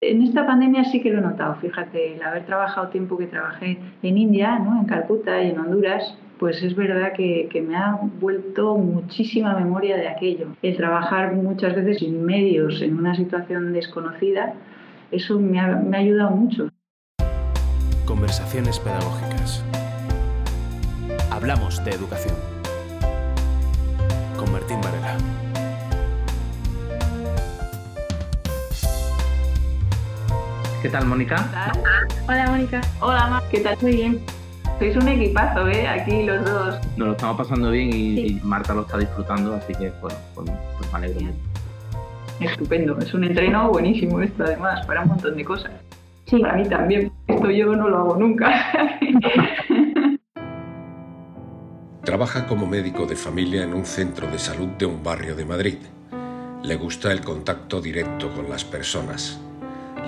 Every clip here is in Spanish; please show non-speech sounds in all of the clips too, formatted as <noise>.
En esta pandemia sí que lo he notado, fíjate, el haber trabajado tiempo que trabajé en India, ¿no? en Calcuta y en Honduras, pues es verdad que, me ha vuelto muchísima memoria de aquello. El trabajar muchas veces sin medios en una situación desconocida, eso me ha, me ha ayudado mucho. Conversaciones pedagógicas. Hablamos de educación. Con Martín Varela. ¿Qué tal, Mónica? Hola, Mónica. Hola, ¿qué tal? Muy bien. Sois un equipazo, ¿eh? Aquí los dos. Nos lo estamos pasando bien y, Marta lo está disfrutando, así que, bueno, pues, pues me alegro mucho. Estupendo. Es un entreno buenísimo esto, además, para un montón de cosas. Sí. Para mí también. Esto yo no lo hago nunca. <laughs> Trabaja como médico de familia en un centro de salud de un barrio de Madrid. Le gusta el contacto directo con las personas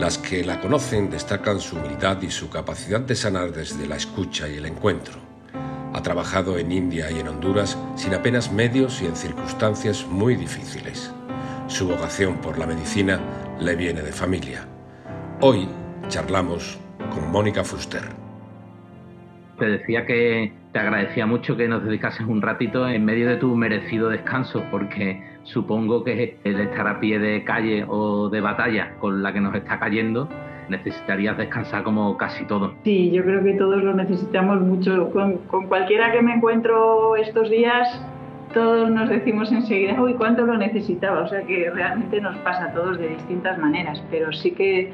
las que la conocen destacan su humildad y su capacidad de sanar desde la escucha y el encuentro. Ha trabajado en India y en Honduras sin apenas medios y en circunstancias muy difíciles. Su vocación por la medicina le viene de familia. Hoy charlamos con Mónica Fuster. Te decía que te agradecía mucho que nos dedicases un ratito en medio de tu merecido descanso, porque supongo que el estar a pie de calle o de batalla con la que nos está cayendo, necesitarías descansar como casi todo. Sí, yo creo que todos lo necesitamos mucho. Con, cualquiera que me encuentro estos días, todos nos decimos enseguida, uy, ¿cuánto lo necesitaba? O sea que realmente nos pasa a todos de distintas maneras, pero sí que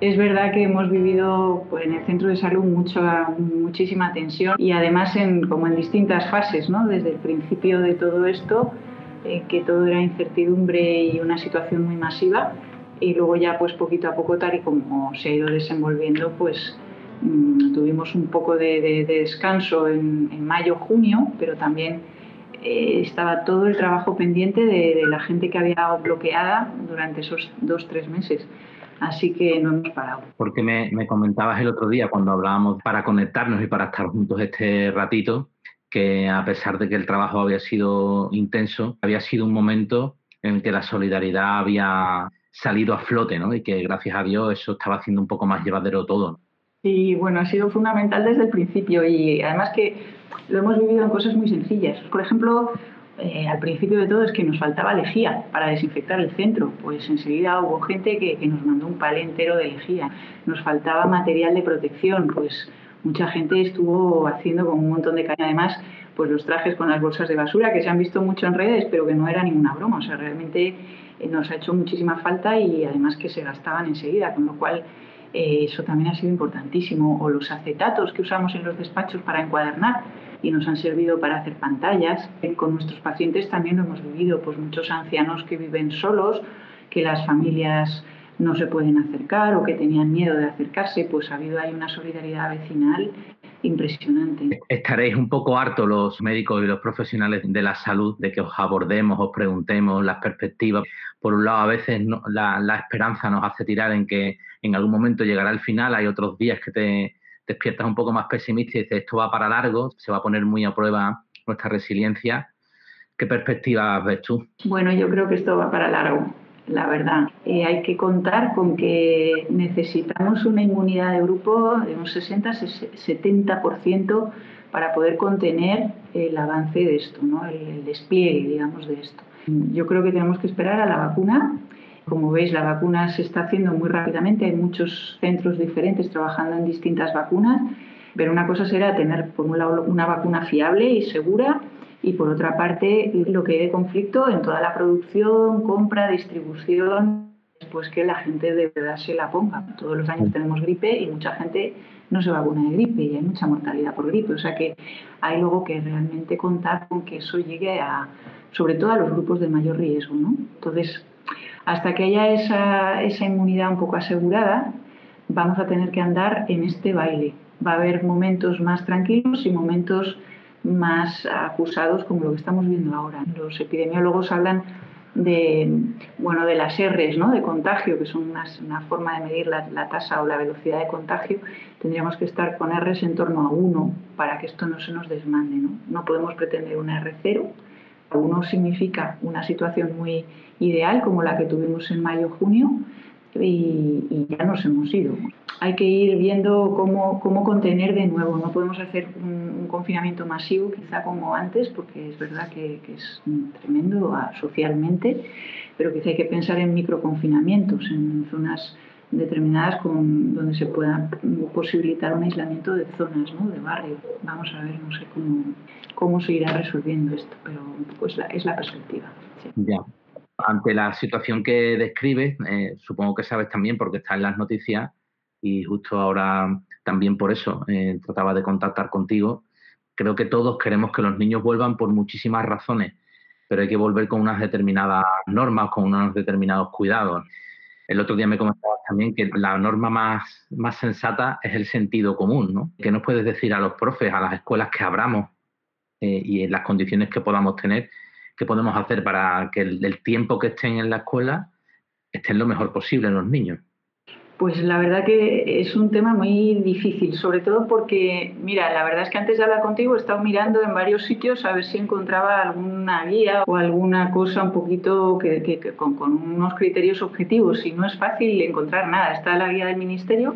es verdad que hemos vivido pues, en el centro de salud mucha, muchísima tensión y además en, como en distintas fases, ¿no? desde el principio de todo esto eh, que todo era incertidumbre y una situación muy masiva y luego ya pues poquito a poco tal y como se ha ido desenvolviendo pues mm, tuvimos un poco de, descanso en, mayo junio pero también eh, estaba todo el trabajo pendiente de, la gente que había bloqueada durante esos dos tres meses así que no hemos parado. Porque me, me comentabas el otro día cuando hablábamos para conectarnos y para estar juntos este ratito que a pesar de que el trabajo había sido intenso, había sido un momento en que la solidaridad había salido a flote, ¿no? Y que gracias a Dios eso estaba haciendo un poco más llevadero todo. Sí, bueno, ha sido fundamental desde el principio y además que lo hemos vivido en cosas muy sencillas. Por ejemplo, eh, al principio de todo es que nos faltaba lejía para desinfectar el centro. Pues enseguida hubo gente que, que nos mandó un palé entero de lejía. Nos faltaba material de protección, pues mucha gente estuvo haciendo con un montón de caña. Además, pues los trajes con las bolsas de basura que se han visto mucho en redes, pero que no era ninguna broma. O sea, realmente eh, nos ha hecho muchísima falta y además que se gastaban enseguida, con lo cual eh, eso también ha sido importantísimo. O los acetatos que usamos en los despachos para encuadernar y nos han servido para hacer pantallas. Eh, con nuestros pacientes también lo hemos vivido, pues muchos ancianos que viven solos, que las familias no se pueden acercar o que tenían miedo de acercarse, pues ha habido ahí una solidaridad vecinal impresionante. Estaréis un poco hartos los médicos y los profesionales de la salud de que os abordemos, os preguntemos las perspectivas. Por un lado, a veces la, esperanza nos hace tirar en que en algún momento llegará el final, hay otros días que te despiertas un poco más pesimista y dices esto va para largo, se va a poner muy a prueba nuestra resiliencia. ¿Qué perspectivas ves tú? Bueno, yo creo que esto va para largo la verdad. Eh, hay que contar con que necesitamos una inmunidad de grupo de un 60-70% para poder contener el avance de esto, ¿no? el, despliegue, digamos, de esto. Yo creo que tenemos que esperar a la vacuna. Como veis, la vacuna se está haciendo muy rápidamente. Hay muchos centros diferentes trabajando en distintas vacunas. Pero una cosa será tener, por un lado, una vacuna fiable y segura y por otra parte lo que hay de conflicto en toda la producción, compra, distribución, pues que la gente de verdad se la ponga. Todos los años tenemos gripe y mucha gente no se vacuna de gripe y hay mucha mortalidad por gripe. O sea que hay luego que realmente contar con que eso llegue a, sobre todo a los grupos de mayor riesgo. ¿no? Entonces, hasta que haya esa, esa inmunidad un poco asegurada, vamos a tener que andar en este baile. Va a haber momentos más tranquilos y momentos más acusados como lo que estamos viendo ahora. Los epidemiólogos hablan de, bueno, de las R's ¿no? de contagio, que son una, forma de medir la, tasa o la velocidad de contagio. Tendríamos que estar con R's en torno a 1 para que esto no se nos desmande. No, no podemos pretender una R0. 1 significa una situación muy ideal como la que tuvimos en mayo-junio y, ya nos hemos ido. Hay que ir viendo cómo, cómo contener de nuevo. No podemos hacer un, confinamiento masivo, quizá como antes, porque es verdad que, es tremendo socialmente, pero quizá hay que pensar en microconfinamientos, en zonas determinadas con, donde se pueda posibilitar un aislamiento de zonas, ¿no? de barrios. Vamos a ver, no sé cómo, cómo se irá resolviendo esto, pero pues la, es la perspectiva. Ante la situación que describes, eh, supongo que sabes también porque está en las noticias y justo ahora también por eso eh, trataba de contactar contigo. Creo que todos queremos que los niños vuelvan por muchísimas razones, pero hay que volver con unas determinadas normas, con unos determinados cuidados. El otro día me comentabas también que la norma más, más sensata es el sentido común, ¿no? ¿Qué nos puedes decir a los profes, a las escuelas que abramos eh, y en las condiciones que podamos tener, qué podemos hacer para que el, tiempo que estén en la escuela estén lo mejor posible los niños? Pues la verdad que es un tema muy difícil, sobre todo porque, mira, la verdad es que antes de hablar contigo he estado mirando en varios sitios a ver si encontraba alguna guía o alguna cosa un poquito que, con, unos criterios objetivos y no es fácil encontrar nada. Está la guía del Ministerio,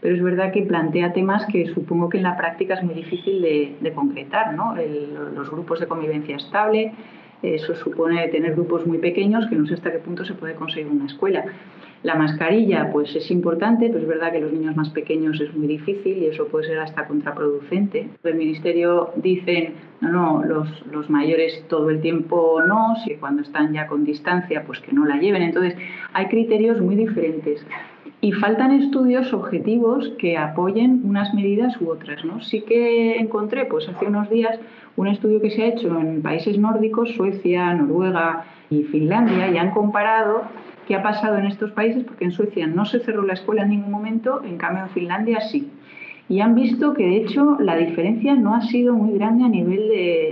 pero es verdad que plantea temas que supongo que en la práctica es muy difícil de, concretar, ¿no? los grupos de convivencia estable, eso supone tener grupos muy pequeños que no sé hasta qué punto se puede conseguir una escuela. La mascarilla, pues es importante, pero es verdad que los niños más pequeños es muy difícil y eso puede ser hasta contraproducente. El Ministerio dice, no, no, los, los mayores todo el tiempo no, si cuando están ya con distancia, pues que no la lleven. Entonces, hay criterios muy diferentes. Y faltan estudios objetivos que apoyen unas medidas u otras. ¿no? Sí que encontré pues, hace unos días un estudio que se ha hecho en países nórdicos, Suecia, Noruega y Finlandia, y han comparado qué ha pasado en estos países, porque en Suecia no se cerró la escuela en ningún momento, en cambio en Finlandia sí. Y han visto que de hecho la diferencia no ha sido muy grande a nivel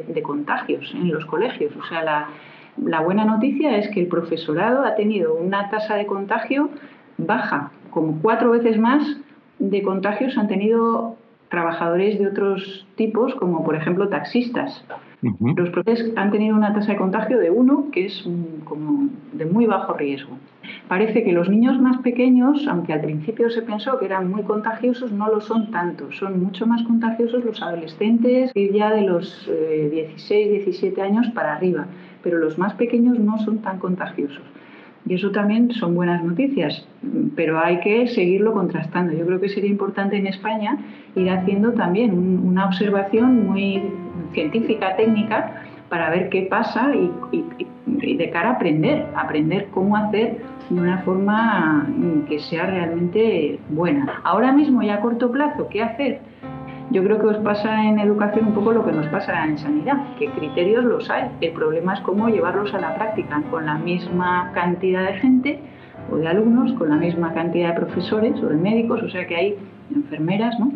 de, contagios en los colegios. O sea, la, la buena noticia es que el profesorado ha tenido una tasa de contagio baja, como cuatro veces más de contagios han tenido trabajadores de otros tipos, como por ejemplo taxistas. Los profes han tenido una tasa de contagio de uno, que es como de muy bajo riesgo. Parece que los niños más pequeños, aunque al principio se pensó que eran muy contagiosos, no lo son tanto. Son mucho más contagiosos los adolescentes ya de los 16, eh, 17 años para arriba, pero los más pequeños no son tan contagiosos. Y eso también son buenas noticias, pero hay que seguirlo contrastando. Yo creo que sería importante en España ir haciendo también una observación muy científica, técnica, para ver qué pasa y, de cara a aprender, aprender cómo hacer de una forma que sea realmente buena. Ahora mismo y a corto plazo, ¿qué hacer? Yo creo que os pasa en educación un poco lo que nos pasa en sanidad, que criterios los hay. El problema es cómo llevarlos a la práctica con la misma cantidad de gente o de alumnos, con la misma cantidad de profesores o de médicos, o sea que hay enfermeras, ¿no?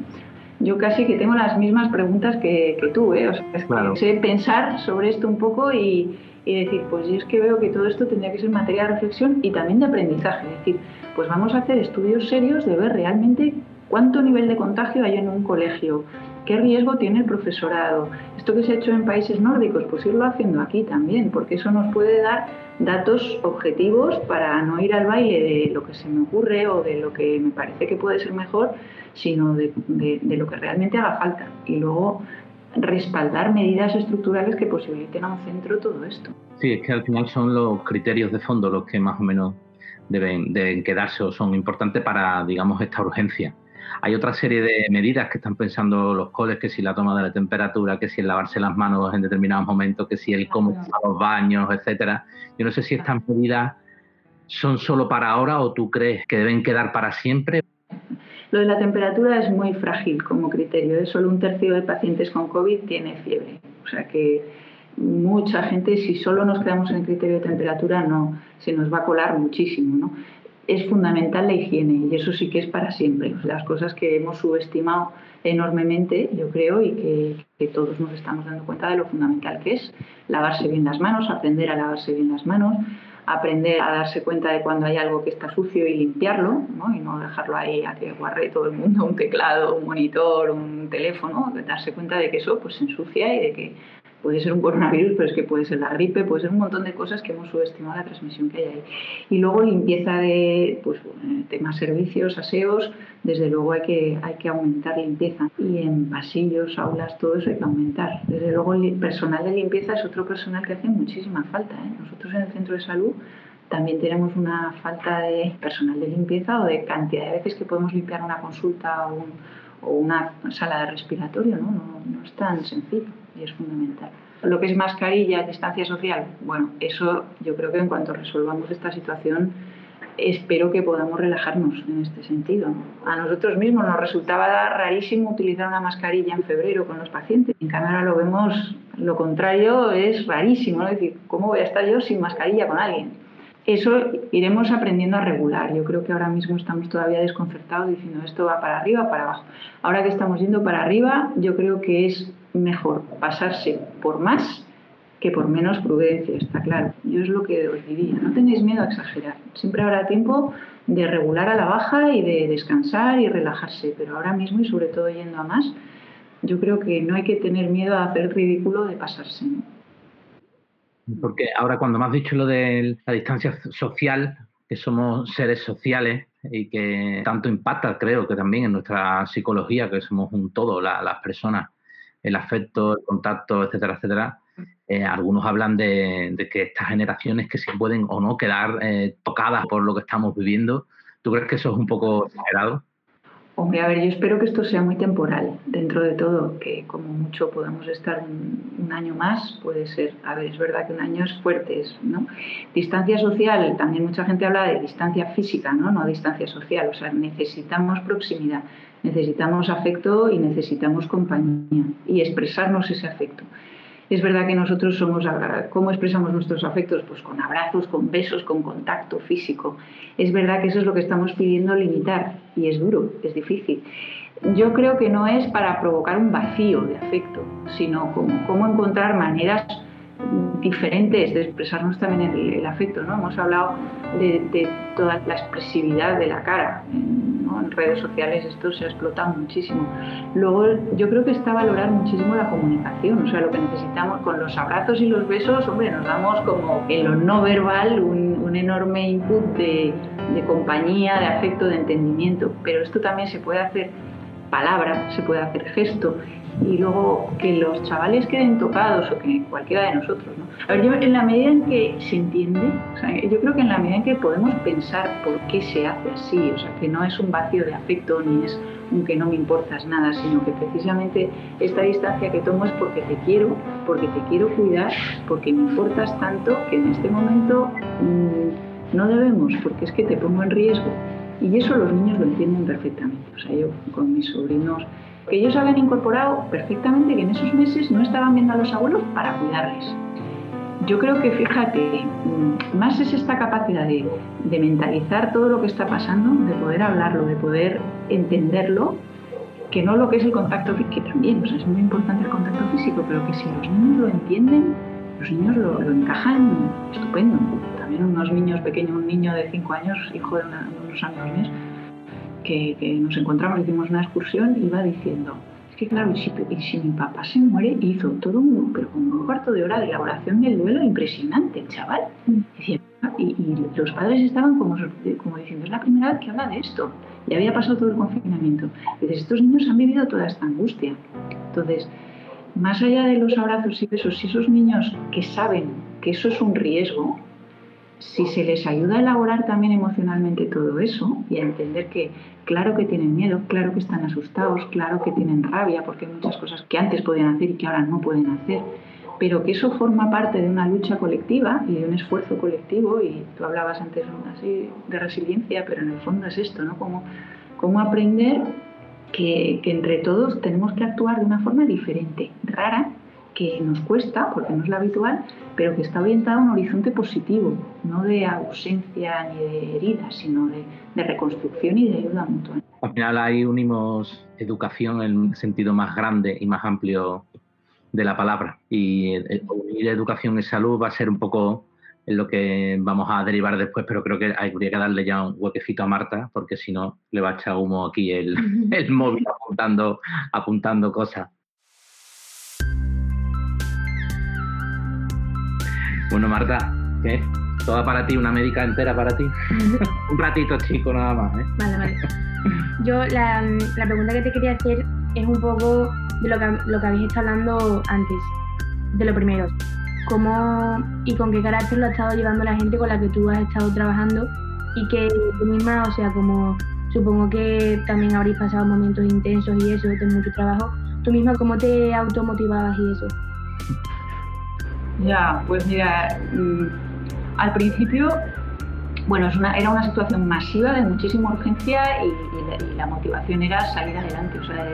Yo casi que tengo las mismas preguntas que, tú, ¿eh? O sea, es que sé pensar sobre esto un poco y, y decir, pues yo es que veo que todo esto tendría que ser materia de reflexión y también de aprendizaje. Es decir, pues vamos a hacer estudios serios de ver realmente ¿Cuánto nivel de contagio hay en un colegio? ¿Qué riesgo tiene el profesorado? Esto que se ha hecho en países nórdicos, pues irlo haciendo aquí también, porque eso nos puede dar datos objetivos para no ir al baile de lo que se me ocurre o de lo que me parece que puede ser mejor, sino de, lo que realmente haga falta. Y luego respaldar medidas estructurales que posibiliten a un centro todo esto. Sí, es que al final son los criterios de fondo los que más o menos deben, deben quedarse o son importantes para, digamos, esta urgencia. Hay otra serie de medidas que están pensando los coles, que si la toma de la temperatura, que si el lavarse las manos en determinados momentos, que si el cómo los baños, etcétera. Yo no sé si estas medidas son solo para ahora o tú crees que deben quedar para siempre. Lo de la temperatura es muy frágil como criterio. Solo un tercio de pacientes con COVID tiene fiebre. O sea que mucha gente, si solo nos quedamos en el criterio de temperatura, no, se nos va a colar muchísimo. ¿no? Es fundamental la higiene y eso sí que es para siempre. Las cosas que hemos subestimado enormemente, yo creo, y que, todos nos estamos dando cuenta de lo fundamental que es lavarse bien las manos, aprender a lavarse bien las manos, aprender a darse cuenta de cuando hay algo que está sucio y limpiarlo, ¿no? y no dejarlo ahí a que guarde todo el mundo un teclado, un monitor, un teléfono, darse cuenta de que eso pues, se ensucia y de que puede ser un coronavirus, pero es que puede ser la gripe, puede ser un montón de cosas que hemos subestimado la transmisión que hay ahí. Y luego limpieza de pues, temas servicios, aseos, desde luego hay que, hay que aumentar limpieza. Y en pasillos, aulas, todo eso hay que aumentar. Desde luego el personal de limpieza es otro personal que hace muchísima falta. ¿eh? Nosotros en el centro de salud también tenemos una falta de personal de limpieza o de cantidad de veces que podemos limpiar una consulta o, una sala de respiratorio, ¿no? No, es tan sencillo y es fundamental. Lo que es mascarilla, distancia social, bueno, eso yo creo que en cuanto resolvamos esta situación, espero que podamos relajarnos en este sentido. A nosotros mismos nos resultaba rarísimo utilizar una mascarilla en febrero con los pacientes. En cámara lo vemos, lo contrario es rarísimo, ¿no? Es decir, ¿cómo voy a estar yo sin mascarilla con alguien? Eso iremos aprendiendo a regular. Yo creo que ahora mismo estamos todavía desconcertados diciendo esto va para arriba, para abajo. Ahora que estamos yendo para arriba, yo creo que es mejor pasarse por más que por menos prudencia, está claro. Yo es lo que os diría, no tengáis miedo a exagerar. Siempre habrá tiempo de regular a la baja y de descansar y relajarse, pero ahora mismo y sobre todo yendo a más, yo creo que no hay que tener miedo a hacer ridículo de pasarse. Porque ahora cuando me has dicho lo de la distancia social, que somos seres sociales y que tanto impacta, creo que también en nuestra psicología, que somos un todo, las personas, el afecto, el contacto, etcétera, etcétera. Eh, algunos hablan de, que estas generaciones que se pueden o no quedar eh, tocadas por lo que estamos viviendo. ¿Tú crees que eso es un poco exagerado? Hombre, a ver, yo espero que esto sea muy temporal, dentro de todo, que como mucho podamos estar un, año más, puede ser. A ver, es verdad que un año es fuerte, ¿no? Distancia social, también mucha gente habla de distancia física, ¿no? No distancia social, o sea, necesitamos proximidad, necesitamos afecto y necesitamos compañía y expresarnos ese afecto. Es verdad que nosotros somos, ¿cómo expresamos nuestros afectos? Pues con abrazos, con besos, con contacto físico. Es verdad que eso es lo que estamos pidiendo limitar y es duro, es difícil. Yo creo que no es para provocar un vacío de afecto, sino como cómo encontrar maneras diferentes de expresarnos también el, afecto. ¿no? Hemos hablado de, toda la expresividad de la cara. En redes sociales esto se ha explotado muchísimo. Luego yo creo que está valorar muchísimo la comunicación, o sea, lo que necesitamos con los abrazos y los besos, hombre, nos damos como en lo no verbal un, enorme input de, de compañía, de afecto, de entendimiento, pero esto también se puede hacer palabra, se puede hacer gesto y luego que los chavales queden tocados o que cualquiera de nosotros. ¿no? A ver, yo en la medida en que se entiende, yo creo que en la medida en que podemos pensar por qué se hace así, o sea, que no es un vacío de afecto ni es un que no me importas nada, sino que precisamente esta distancia que tomo es porque te quiero, porque te quiero cuidar, porque me importas tanto que en este momento mmm, no debemos, porque es que te pongo en riesgo. Y eso los niños lo entienden perfectamente. O sea, yo con mis sobrinos que ellos habían incorporado perfectamente que en esos meses no estaban viendo a los abuelos para cuidarles. Yo creo que, fíjate, mm, más es esta capacidad de, mentalizar todo lo que está pasando, de poder hablarlo, de poder entenderlo, que no lo que es el contacto físico, que también, o sea, es muy importante el contacto físico, pero que si los niños lo entienden, los niños lo, encajan estupendo. También unos niños pequeños, un niño de 5 años, hijo de, unos amigos míos, que, nos encontramos, hicimos una excursión, iba diciendo, es que claro, y si, mi papá se muere, hizo todo un, pero como un cuarto de hora de elaboración del duelo impresionante, chaval. y, los padres estaban como, como diciendo, es la primera vez que habla de esto. Y había pasado todo el confinamiento. Y dices, estos niños han vivido toda esta angustia. Entonces, más allá de los abrazos y besos, si esos niños que saben que eso es un riesgo, si se les ayuda a elaborar también emocionalmente todo eso y a entender que claro que tienen miedo, claro que están asustados, claro que tienen rabia porque hay muchas cosas que antes podían hacer y que ahora no pueden hacer, pero que eso forma parte de una lucha colectiva y de un esfuerzo colectivo y tú hablabas antes así de resiliencia, pero en el fondo es esto, ¿no? Como, aprender que, que entre todos tenemos que actuar de una forma diferente, rara, que nos cuesta, porque no es la habitual, pero que está orientada a un horizonte positivo, no de ausencia ni de heridas, sino de, reconstrucción y de ayuda mutua. Al final ahí unimos educación en sentido más grande y más amplio de la palabra. Y unir educación y salud va a ser un poco en lo que vamos a derivar después, pero creo que habría que darle ya un huequecito a Marta, porque si no le va a echar humo aquí el, <laughs> el móvil apuntando, apuntando cosas. Bueno, Marta, ¿qué? Toda para ti, una médica entera para ti. <laughs> Un ratito, chico, nada más. ¿eh? Vale, vale. Yo la, la, pregunta que te quería hacer es un poco de lo que, lo que habéis estado hablando antes, de lo primero. ¿Cómo y con qué carácter lo ha estado llevando la gente con la que tú has estado trabajando? Y que tú misma, o sea, como supongo que también habréis pasado momentos intensos y eso, de mucho trabajo, tú misma, ¿cómo te automotivabas y eso? Ya, pues mira, mm, al principio, bueno, era una situación masiva de muchísima urgencia y, la, motivación era salir adelante, o sea,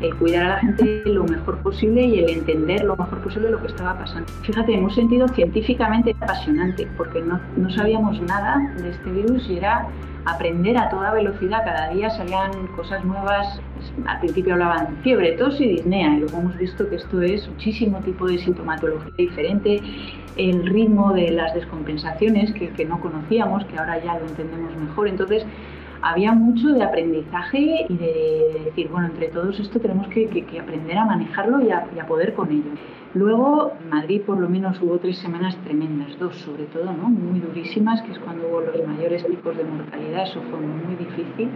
el, cuidar a la gente lo mejor posible y el entender lo mejor posible lo que estaba pasando. Fíjate, en un sentido científicamente apasionante, porque no, no sabíamos nada de este virus y era aprender a toda velocidad, cada día salían cosas nuevas. Al principio hablaban fiebre, tos y disnea, y luego hemos visto que esto es muchísimo tipo de sintomatología diferente, el ritmo de las descompensaciones que, no conocíamos, que ahora ya lo entendemos mejor. Entonces, había mucho de aprendizaje y de decir, bueno, entre todos esto tenemos que, aprender a manejarlo y a, poder con ello. Luego, en Madrid por lo menos hubo tres semanas tremendas, dos sobre todo, muy durísimas, que es cuando hubo los mayores picos de mortalidad, eso fue muy difícil.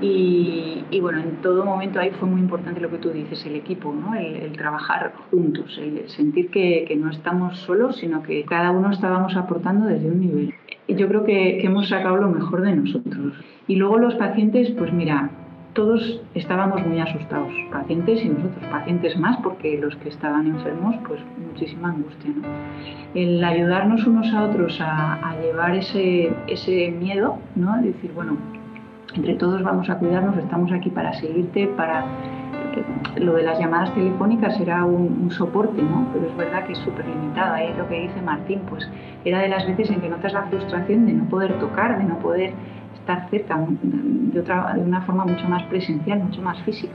Y, y, bueno, en todo momento ahí fue muy importante lo que tú dices, el equipo, ¿no? el, trabajar juntos, el sentir que, que, no estamos solos, sino que cada uno estábamos aportando desde un nivel. Yo creo que, que hemos sacado lo mejor de nosotros. Y luego los pacientes, pues mira, todos estábamos muy asustados, pacientes y nosotros, pacientes más, porque los que estaban enfermos, pues muchísima angustia. ¿no? El ayudarnos unos a otros a, a llevar ese, ese miedo, ¿no? decir, bueno, entre todos vamos a cuidarnos, estamos aquí para seguirte, para... Lo de las llamadas telefónicas era un, soporte, ¿no? pero es verdad que es súper limitado. Ahí lo que dice Martín, pues era de las veces en que notas la frustración de no poder tocar, de no poder estar cerca de, otra, de una forma mucho más presencial, mucho más física.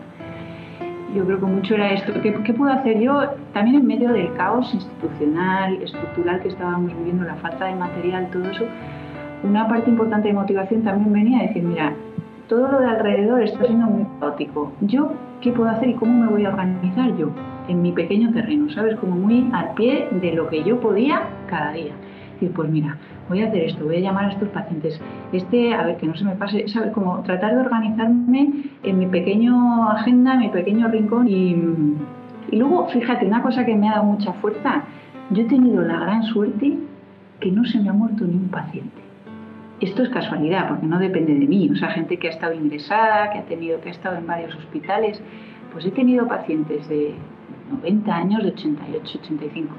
Yo creo que mucho era esto. ¿Qué, ¿Qué, puedo hacer yo también en medio del caos institucional, estructural que estábamos viviendo, la falta de material, todo eso? Una parte importante de motivación también venía a decir, mira, todo lo de alrededor está siendo muy caótico. ¿Yo qué puedo hacer y cómo me voy a organizar yo en mi pequeño terreno? ¿Sabes? Como muy al pie de lo que yo podía cada día. Y pues mira, voy a hacer esto, voy a llamar a estos pacientes, este, a ver, que no se me pase, ¿sabes? Como tratar de organizarme en mi pequeño agenda, en mi pequeño rincón y, y luego, fíjate, una cosa que me ha dado mucha fuerza, yo he tenido la gran suerte que no se me ha muerto ni un paciente. Esto es casualidad, porque no depende de mí. O sea, gente que ha estado ingresada, que ha tenido, que ha estado en varios hospitales, pues he tenido pacientes de 90 años, de 88, 85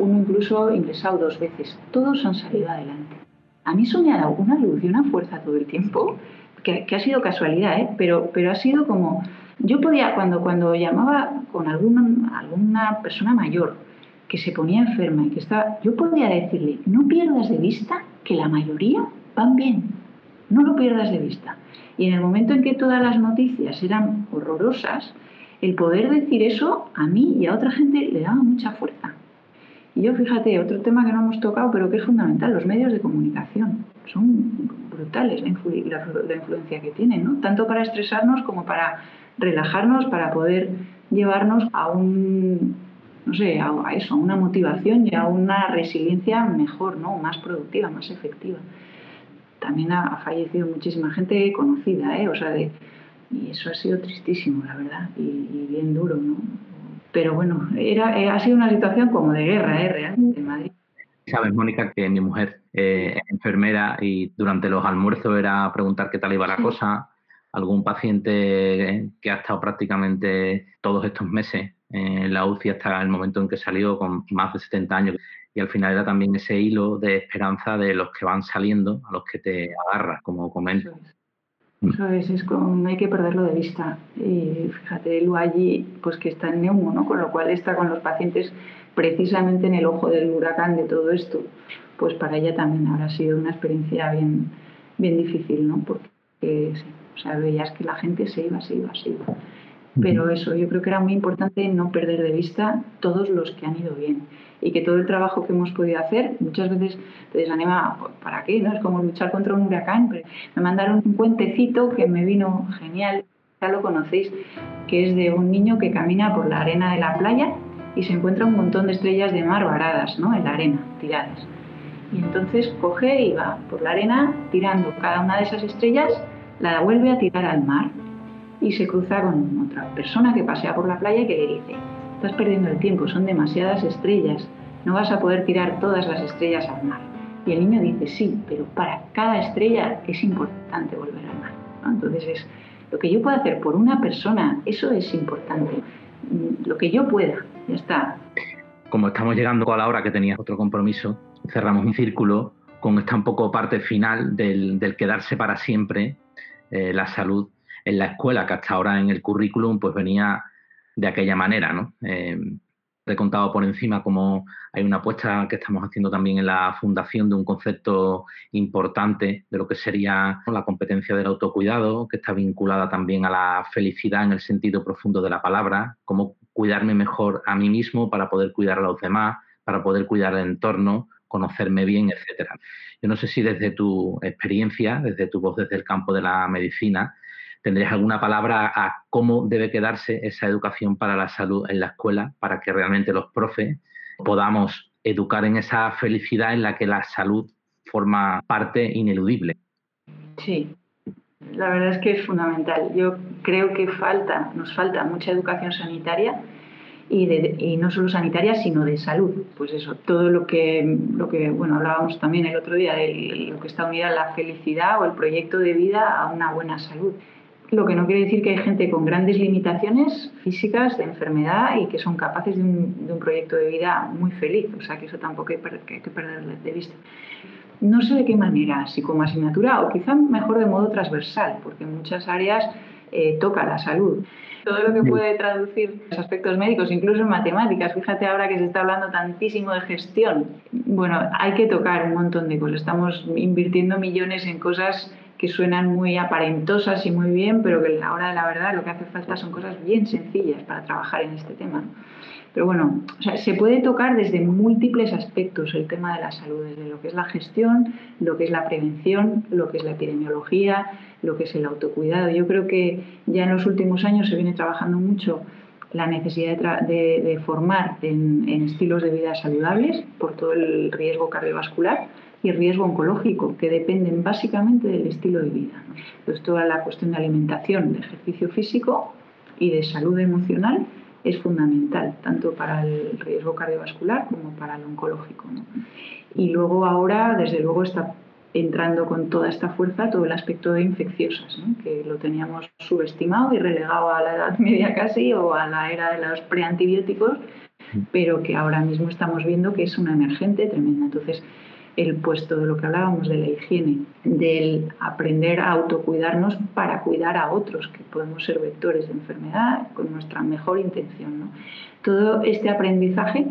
uno incluso ingresado dos veces. Todos han salido adelante. A mí eso me ha dado una luz y una fuerza todo el tiempo, que, ha sido casualidad, ¿eh? pero, pero ha sido como... Yo podía, cuando, cuando llamaba con alguna, alguna persona mayor que se ponía enferma y que estaba, yo podía decirle, no pierdas de vista que la mayoría van bien, no lo pierdas de vista. Y en el momento en que todas las noticias eran horrorosas, el poder decir eso a mí y a otra gente le daba mucha fuerza. Y yo, fíjate, otro tema que no hemos tocado, pero que es fundamental, los medios de comunicación. Son brutales la, influencia que tienen. Tanto para estresarnos como para relajarnos, para poder llevarnos a un, no sé, a, eso, a una motivación y a una resiliencia mejor, ¿no? Más productiva, más efectiva. También ha, fallecido muchísima gente conocida, ¿eh? O sea, de, y eso ha sido tristísimo, la verdad, y, y bien duro, ¿no? Pero bueno, era, eh, ha sido una situación como de guerra, ¿eh? Realmente en Madrid. Sabes, Mónica, que mi mujer eh, es enfermera y durante los almuerzos era preguntar qué tal iba la cosa. Algún paciente que ha estado prácticamente todos estos meses en la UCI hasta el momento en que salió con más de 70 años. Y al final era también ese hilo de esperanza de los que van saliendo, a los que te agarras, como comento. ¿Sabes? Es como, no hay que perderlo de vista. Y fíjate, Lu allí, pues que está en neumo, ¿no? Con lo cual está con los pacientes precisamente en el ojo del huracán de todo esto. Pues para ella también habrá sido una experiencia bien, bien difícil, ¿no? Porque, o sea, veías que la gente se iba, se iba, se iba. Pero eso, yo creo que era muy importante no perder de vista todos los que han ido bien y que todo el trabajo que hemos podido hacer muchas veces te desanima, ¿para qué? ¿no? Es como luchar contra un huracán. me mandaron un cuentecito que me vino genial, ya lo conocéis, que es de un niño que camina por la arena de la playa y se encuentra un montón de estrellas de mar varadas, ¿no? En la arena, tiradas. Y entonces coge y va por la arena tirando cada una de esas estrellas, la vuelve a tirar al mar y se cruza con otra persona que pasea por la playa y que le dice, estás perdiendo el tiempo, son demasiadas estrellas, no vas a poder tirar todas las estrellas al mar. Y el niño dice, sí, pero para cada estrella es importante volver al mar. Entonces es lo que yo pueda hacer por una persona, eso es importante. Mm, lo que yo pueda, ya está. Como estamos llegando a la hora que tenía otro compromiso, cerramos un círculo con esta un poco parte final del, quedarse para siempre, eh, la salud en la escuela, que hasta ahora en el currículum pues venía de aquella manera, ¿no? Eh, he contado por encima cómo hay una apuesta que estamos haciendo también en la fundación de un concepto importante de lo que sería la competencia del autocuidado, que está vinculada también a la felicidad en el sentido profundo de la palabra, cómo cuidarme mejor a mí mismo para poder cuidar a los demás, para poder cuidar el entorno, conocerme bien, etcétera. Yo no sé si desde tu experiencia, desde tu voz, desde el campo de la medicina, tendrías alguna palabra a cómo debe quedarse esa educación para la salud en la escuela, para que realmente los profes podamos educar en esa felicidad en la que la salud forma parte ineludible. Sí, la verdad es que es fundamental. Yo creo que falta, nos falta mucha educación sanitaria y, no solo sanitaria, sino de salud. Pues eso, todo lo que, lo que bueno, hablábamos también el otro día de lo que está unida a la felicidad o el proyecto de vida a una buena salud. Lo que no quiere decir que hay gente con grandes limitaciones físicas, de enfermedad y que son capaces de un, de un proyecto de vida muy feliz. O sea, que eso tampoco hay que perderlo de vista. No sé de qué manera, si como asignatura o quizá mejor de modo transversal, porque en muchas áreas eh, toca la salud. Todo lo que puede traducir los aspectos médicos, incluso en matemáticas. Fíjate ahora que se está hablando tantísimo de gestión. Bueno, hay que tocar un montón de cosas. Estamos invirtiendo millones en cosas que suenan muy aparentosas y muy bien, pero que a la hora de la verdad lo que hace falta son cosas bien sencillas para trabajar en este tema. Pero bueno, se puede tocar desde múltiples aspectos el tema de la salud, desde lo que es la gestión, lo que es la prevención, lo que es la epidemiología, lo que es el autocuidado. Yo creo que ya en los últimos años se viene trabajando mucho la necesidad de, formar en, estilos de vida saludables por todo el riesgo cardiovascular y riesgo oncológico, que dependen básicamente del estilo de vida. Entonces, toda la cuestión de alimentación, de ejercicio físico y de salud emocional es fundamental, tanto para el riesgo cardiovascular como para el oncológico. Y luego ahora, desde luego, está entrando con toda esta fuerza todo el aspecto de infecciosas, que lo teníamos subestimado y relegado a la edad media casi o a la era de los preantibióticos, pero que ahora mismo estamos viendo que es una emergente tremenda. Entonces, el puesto de lo que hablábamos de la higiene, del aprender a autocuidarnos para cuidar a otros, que podemos ser vectores de enfermedad con nuestra mejor intención. Todo este aprendizaje,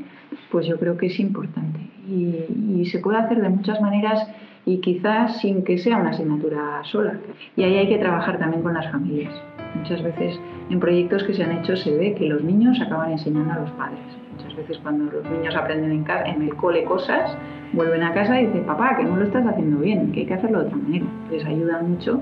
pues yo creo que es importante y, se puede hacer de muchas maneras y quizás sin que sea una asignatura sola. Y ahí hay que trabajar también con las familias. Muchas veces en proyectos que se han hecho se ve que los niños acaban enseñando a los padres. Muchas veces cuando los niños aprenden en, el cole cosas, vuelven a casa y dicen, papá, que no lo estás haciendo bien, que hay que hacerlo de otra manera. Les ayuda mucho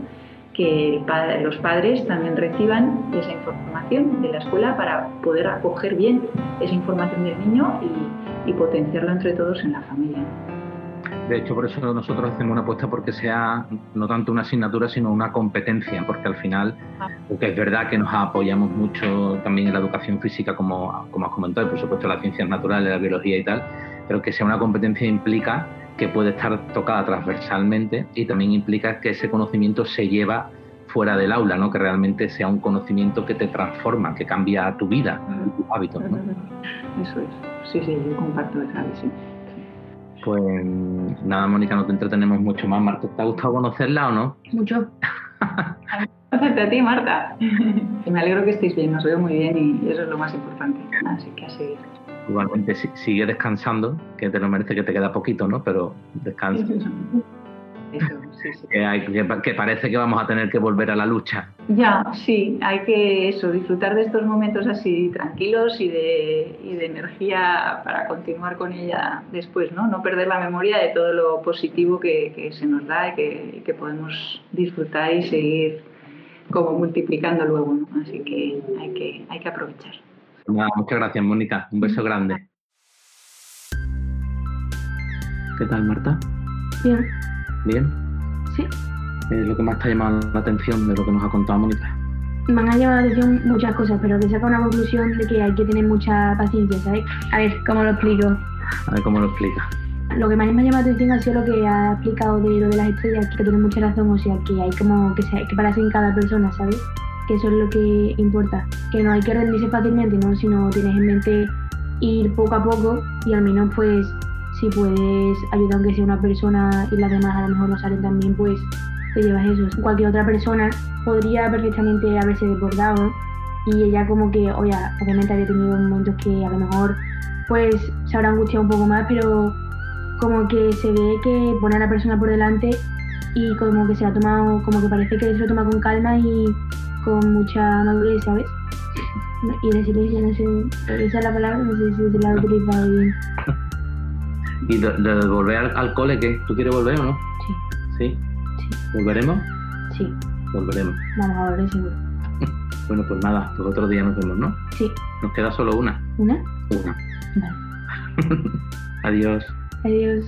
que los padres también reciban esa información de la escuela para poder acoger bien esa información del niño y, y potenciarla entre todos en la familia. De hecho, por eso nosotros hacemos una apuesta porque sea no tanto una asignatura, sino una competencia, porque al final, ah. porque es verdad que nos apoyamos mucho también en la educación física, como, como has comentado, y por supuesto las ciencias naturales, la biología y tal, pero que sea una competencia implica que puede estar tocada transversalmente y también implica que ese conocimiento se lleva fuera del aula, ¿no? que realmente sea un conocimiento que te transforma, que cambia tu vida, tus hábitos. ¿no? Eso es, sí, sí, yo comparto esa visión. Pues nada, Mónica, no te entretenemos mucho más. Marta, ¿te ha gustado conocerla o no? Mucho. <laughs> Conocerte a ti, Marta. <laughs> Me alegro que estéis bien, nos veo muy bien y eso es lo más importante. Así que a seguir. Igualmente sigue descansando, que te lo merece, que te queda poquito, ¿no? Pero descansa. <laughs> Que, parece que vamos a tener que volver a la lucha. Ya, sí, hay que eso, disfrutar de estos momentos así tranquilos y de, y de energía para continuar con ella después, ¿no? No perder la memoria de todo lo positivo que, se nos da y que, que, podemos disfrutar y seguir como multiplicando luego, ¿no? Así que hay que, hay que aprovechar. muchas gracias, Mónica. Un beso grande. ¿Qué tal, Marta? Bien. ¿Bien? Sí. ¿Qué es lo que más te ha llamado la atención de lo que nos ha contado Mónica? Me han llamado la atención muchas cosas, pero que saca una conclusión de que hay que tener mucha paciencia, ¿sabes? A ver, ¿cómo lo explico? A ver cómo lo explica. Lo que más me ha llamado la atención ha sido lo que ha explicado de lo de las estrellas, que tiene mucha razón, o sea, que hay como que, se, que pararse en cada persona, ¿sabes? Que eso es lo que importa. Que no hay que rendirse fácilmente, ¿no? Sino tienes en mente ir poco a poco y al menos pues si puedes ayudar aunque sea una persona y las demás a lo mejor no salen tan bien, pues te llevas eso. Cualquier otra persona podría perfectamente haberse desbordado y ella como que, oye, obviamente había tenido momentos que a lo mejor pues se habrá angustiado un poco más, pero como que se ve que pone a la persona por delante y como que se ha tomado, como que parece que se lo toma con calma y con mucha madurez, ¿sabes? <laughs> Y resiliencia, no sé, esa es la palabra, no sé si se la ha utilizado bien. <laughs> ¿Y de, de volver al, al, cole qué? ¿Tú quieres volver o no? Sí. ¿Sí? Sí. ¿Volveremos? Sí. Volveremos. Vamos a volver seguro. <laughs> bueno, pues nada, pues otro día nos vemos, ¿no? Sí. Nos queda solo una. ¿Una? Una. Vale. <laughs> Adiós. Adiós.